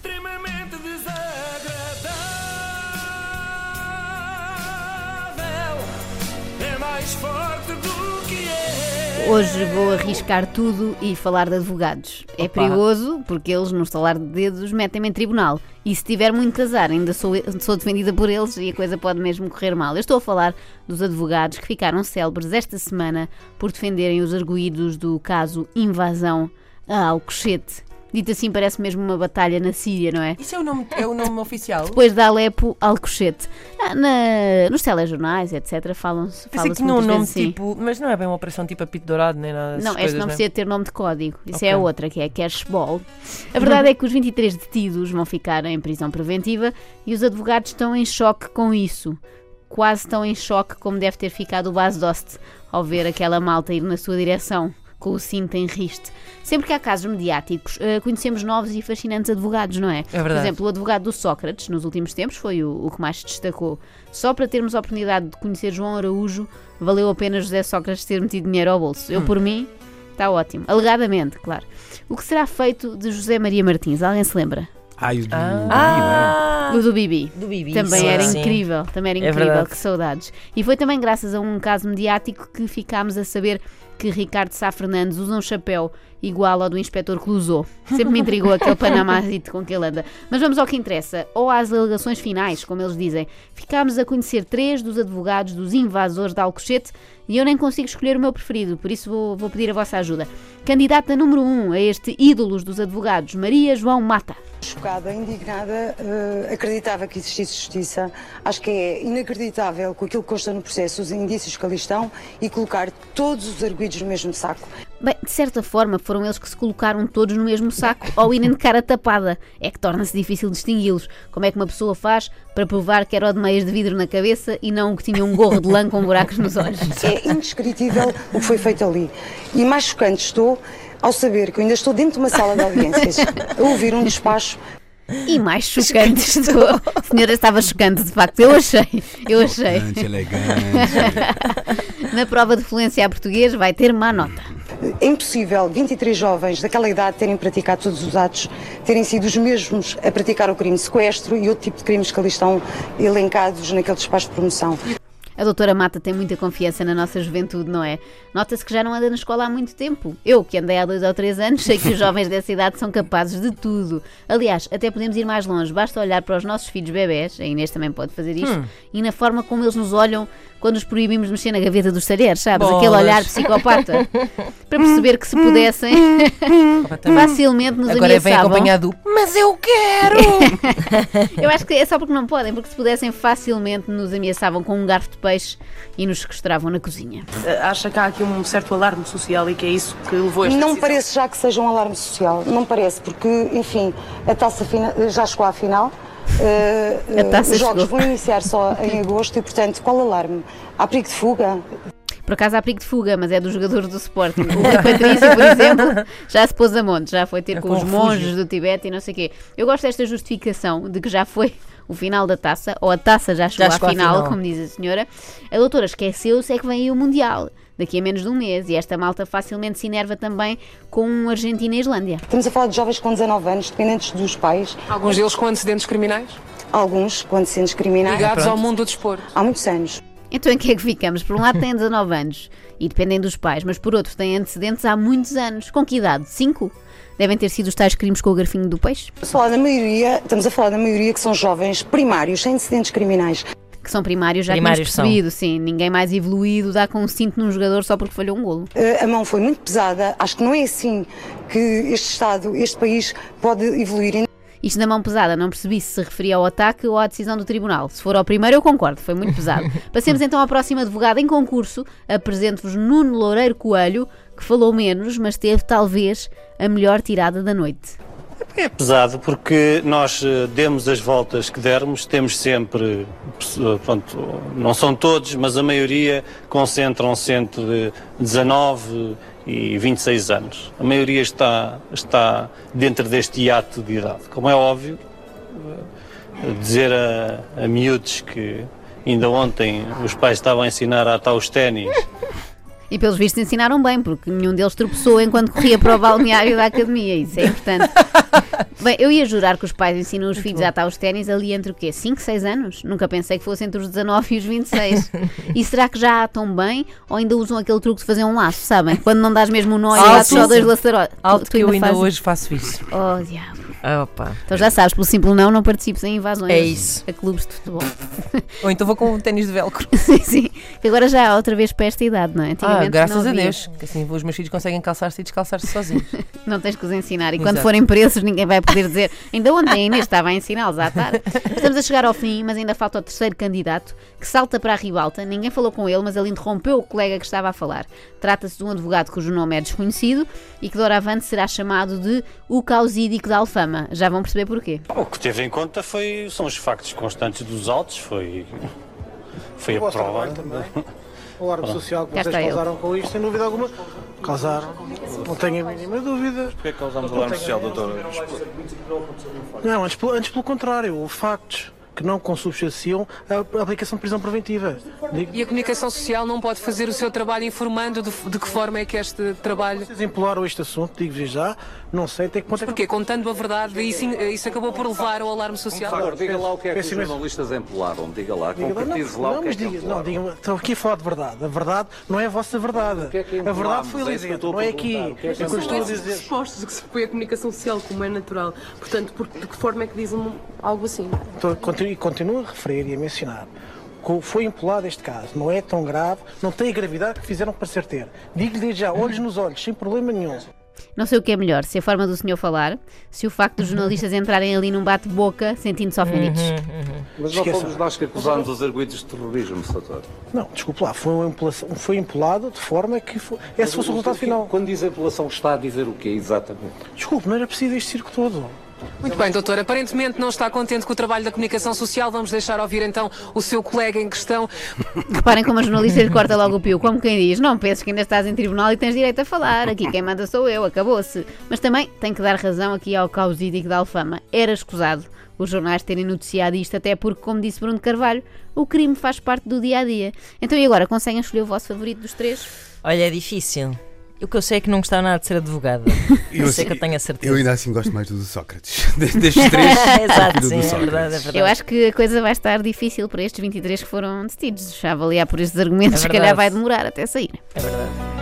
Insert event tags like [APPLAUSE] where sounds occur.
extremamente desagradável. É mais forte do que é. Hoje vou arriscar tudo e falar de advogados. É Opa. perigoso porque eles, no estalar de dedos, metem-me em tribunal. E se tiver muito azar, ainda sou, sou defendida por eles e a coisa pode mesmo correr mal. Eu estou a falar dos advogados que ficaram célebres esta semana por defenderem os arguídos do caso Invasão a Alcochete. Dito assim, parece mesmo uma batalha na Síria, não é? Isso é o nome, é o nome [LAUGHS] oficial? Depois de Alepo, Alcochete. Ah, na- nos telejornais, etc., falam-se fala que tinha um muitas nome assim. tipo. Mas não é bem uma operação tipo apito dourado, nem nada Não, esta coisas, não né? precisa ter nome de código. Isso é a outra, que é Cashball. A verdade é que os 23 detidos vão ficar em prisão preventiva e os advogados estão em choque com isso. Quase tão em choque como deve ter ficado o Bas Dost ao ver aquela malta ir na sua direção. Com o cinto em riste. Sempre que há casos mediáticos, eh, conhecemos novos e fascinantes advogados, não é? É Por verdade. exemplo, o advogado do Sócrates, nos últimos tempos, foi o, o que mais se destacou. Só para termos a oportunidade de conhecer João Araújo, valeu a pena José Sócrates ter metido dinheiro ao bolso. Hum. Eu, por mim, está ótimo. Alegadamente, claro. O que será feito de José Maria Martins? Alguém se lembra? Ai, o do Ah! O do Bibi. Do Bibi. Também sim, era sim. incrível, também era É incrível, verdade. que saudades. E foi também graças a um caso mediático que ficámos a saber que Ricardo Sá Fernandes usa um chapéu igual ao do inspetor Clouseau. Sempre me intrigou aquele panamazito [LAUGHS] com que ele anda. Mas vamos ao que interessa, ou às alegações finais, como eles dizem. Ficámos a conhecer três dos advogados dos invasores de Alcochete e eu nem consigo escolher o meu preferido, por isso vou, vou pedir a vossa ajuda. Candidata número um a este ídolos dos advogados, Maria João Mata. Chocada, indignada, eh, acreditava que existisse justiça. Acho que é inacreditável com aquilo que consta no processo, os indícios que ali estão e colocar todos os arguídos no mesmo saco. Bem, de certa forma foram eles que se colocaram todos no mesmo saco ao irem de cara tapada. É que torna-se difícil distingui-los. Como é que uma pessoa faz para provar que era o de meias de vidro na cabeça e não o que tinha um gorro de lã com buracos nos olhos? É indescritível o que foi feito ali. E mais chocante estou ao saber que eu ainda estou dentro de uma sala de audiências a ouvir um despacho E mais chocante estou. A senhora estava chocante, de facto. Eu achei. Eu achei. Elegante, elegante. Na prova de fluência a português vai ter má nota. É impossível 23 jovens daquela idade terem praticado todos os atos, terem sido os mesmos a praticar o crime de sequestro e outro tipo de crimes que ali estão elencados naquele despacho de promoção. A doutora Mata tem muita confiança na nossa juventude, não é? Nota-se que já não anda na escola há muito tempo. Eu, que andei há dois ou três anos, sei que os jovens dessa idade são capazes de tudo. Aliás, até podemos ir mais longe. Basta olhar para os nossos filhos bebés, a Inês também pode fazer isto, e na forma como eles nos olham quando os proibimos de mexer na gaveta dos talheres, sabes? Aquele Bolas. olhar psicopata. para perceber que se pudessem, facilmente nos Agora vem ameaçavam. acompanhado do Mas eu quero! [LAUGHS] Eu acho que é só porque não podem, porque se pudessem facilmente nos ameaçavam com um garfo de peixe e nos sequestravam na cozinha. Acha que há aqui um certo alarme social e que é isso que levou a esta Não decisão? parece já que seja um alarme social, não parece, porque, enfim, a taça fina- já chegou à final. eh, A taça os jogos chegou. vão iniciar só em agosto e, portanto, qual alarme? Há perigo de fuga? Por acaso há perigo de fuga, mas é dos jogadores do Sporting. O Patrício, por exemplo, [LAUGHS] já se pôs a monte, já foi ter É com com os monges do Tibete e não sei o quê. Eu gosto desta justificação de que já foi o final da taça, ou a taça já chegou, chegou à final, final. como diz a senhora. A doutora esqueceu-se é que vem aí o Mundial. Daqui a menos de um mês, e esta malta facilmente se enerva também com Argentina e Islândia. Estamos a falar de jovens com 19 anos, dependentes dos pais, Alguns deles com antecedentes criminais, alguns com antecedentes criminais, ligados ao pronto. mundo do desporto. há muitos anos. Então em que é que ficamos? Por um lado têm 19 anos e dependem dos pais, mas por outro têm antecedentes há muitos anos. Com que idade? 5? Devem ter sido os tais crimes com o garfinho do peixe, Estamos a falar da maioria, estamos a falar da maioria que são jovens primários, sem antecedentes criminais. que são primários, já Primários tínhamos percebido, sim. Ninguém mais evoluído dá com um cinto num jogador só porque falhou um golo. Eh, A mão foi muito pesada, acho que não é assim que este Estado, este país pode evoluir. Isto na mão pesada, não percebi se se referia ao ataque ou à decisão do tribunal. Se for ao primeiro, eu concordo, foi muito pesado. [LAUGHS] Passemos então à próxima advogada em concurso. Apresento-vos Nuno Loureiro Coelho, que falou menos, mas teve talvez a melhor tirada da noite. É pesado porque nós eh, demos as voltas que dermos, temos sempre, eh, pronto, não são todos, mas a maioria concentram-se entre 19 e 26 anos. A maioria está, está dentro deste hiato de idade. Como é óbvio, eh, dizer a, a miúdos que ainda ontem os pais estavam a ensinar a atar os ténis E pelos vistos ensinaram bem, porque nenhum deles tropeçou enquanto corria para o balneário da academia. Isso é importante. [LAUGHS] Bem, eu ia jurar que os pais ensinam os filhos a atar os ténis ali entre o quê? 5, 6 anos? Nunca pensei que fosse entre os 19 e os 26. [LAUGHS] e será que já atam bem ou ainda usam aquele truque de fazer um laço, sabem? Quando não dás mesmo um nó e dás só dois laçarotes. Alto Tu que eu ainda fazes? hoje faço isso. Oh, diabo. Ah, opa. Então já sabes, pelo simples não, não participes em invasões É isso. a clubes de futebol. [LAUGHS] Ou então vou com um ténis de velcro. [LAUGHS] sim, sim. Que agora já há outra vez para esta idade, não é? Ah, graças não a. Deus. Que assim os meus filhos conseguem calçar-se e descalçar-se sozinhos. [LAUGHS] Não tens que os ensinar. E quando Exato. forem presos, ninguém vai poder dizer. Ainda ontem a Inês estava a ensiná-los a atar. Estamos a chegar ao fim, mas ainda falta o terceiro candidato que salta para a ribalta. Ninguém falou com ele, mas ele interrompeu o colega que estava a falar. Trata-se de um advogado cujo nome é desconhecido e que doravante será chamado de o causídico da Alfama. Já vão perceber porquê. O que teve em conta foi, são os factos constantes dos autos, foi, foi a prova. também. O alarme social que vocês causaram com isto, sem dúvida alguma, causaram. Não tenho a mínima dúvida. Porquê é que causamos alarme social, doutor? Não, antes, pelo- antes pelo contrário, houve factos que não consubstanciam a a aplicação de prisão preventiva. E a comunicação social não pode fazer o seu trabalho informando de, de que forma é que este trabalho. vocês empolaram este assunto, digo-vos já, não sei até que ponto é que. Porque contando a verdade, isso, isso acabou por levar ao alarme social. Doutor, diga lá o que é que os jornalistas empolaram. Diga lá, concretize lá não, o que é mas que diga, não, empolaram. diga estou aqui a falar de verdade. A verdade não é a vossa verdade. é a verdade foi É ali eu dentro, não é aqui. é que É eu estou a dizer. Expostos que se foi a comunicação social, como é natural. Portanto, por, de que forma é que dizem algo assim? Estou- continuo, e continuo a referir e a mencionar. Co- Foi empolado este caso, não é tão grave, não tem a gravidade que fizeram parecer ter. Digo-lhe desde já, olhos nos olhos, sem problema nenhum. Não sei o que é melhor, se a forma do senhor falar, se o facto dos jornalistas entrarem ali num bate-boca sentindo-se ofendidos. Mas não fomos nós que acusámos os arguidos de terrorismo, doutor. Não, desculpe lá, foi, uma empolação- foi empolado de forma que foi, esse fosse o resultado final. Quando diz empolação, está a dizer o quê, exatamente? Desculpe, não era preciso este circo todo. Muito bem, doutor. Aparentemente não está contente com o trabalho da comunicação social. Vamos deixar ouvir então o seu colega em questão. Reparem como a jornalista lhe corta logo o pio, como quem diz: Não penses que ainda estás em tribunal e tens direito a falar, aqui quem manda sou eu, acabou-se. Mas também tem que dar razão aqui ao causídico da Alfama. Era escusado os jornais terem noticiado isto, até porque, como disse Bruno Carvalho, o crime faz parte do dia a dia. Então e agora, conseguem escolher o vosso favorito dos três? Olha, é difícil. O que eu sei é que não gostava nada de ser advogada. [LAUGHS] Eu, Isso é que eu tenho a certeza. eu ainda assim gosto mais do do Sócrates. [LAUGHS] De- Destes três. [LAUGHS] Exato, sim, é verdade, é verdade. Eu acho que a coisa vai estar difícil para estes 23 que foram detidos. Já avaliar por estes argumentos, É se calhar vai demorar até sair. É verdade.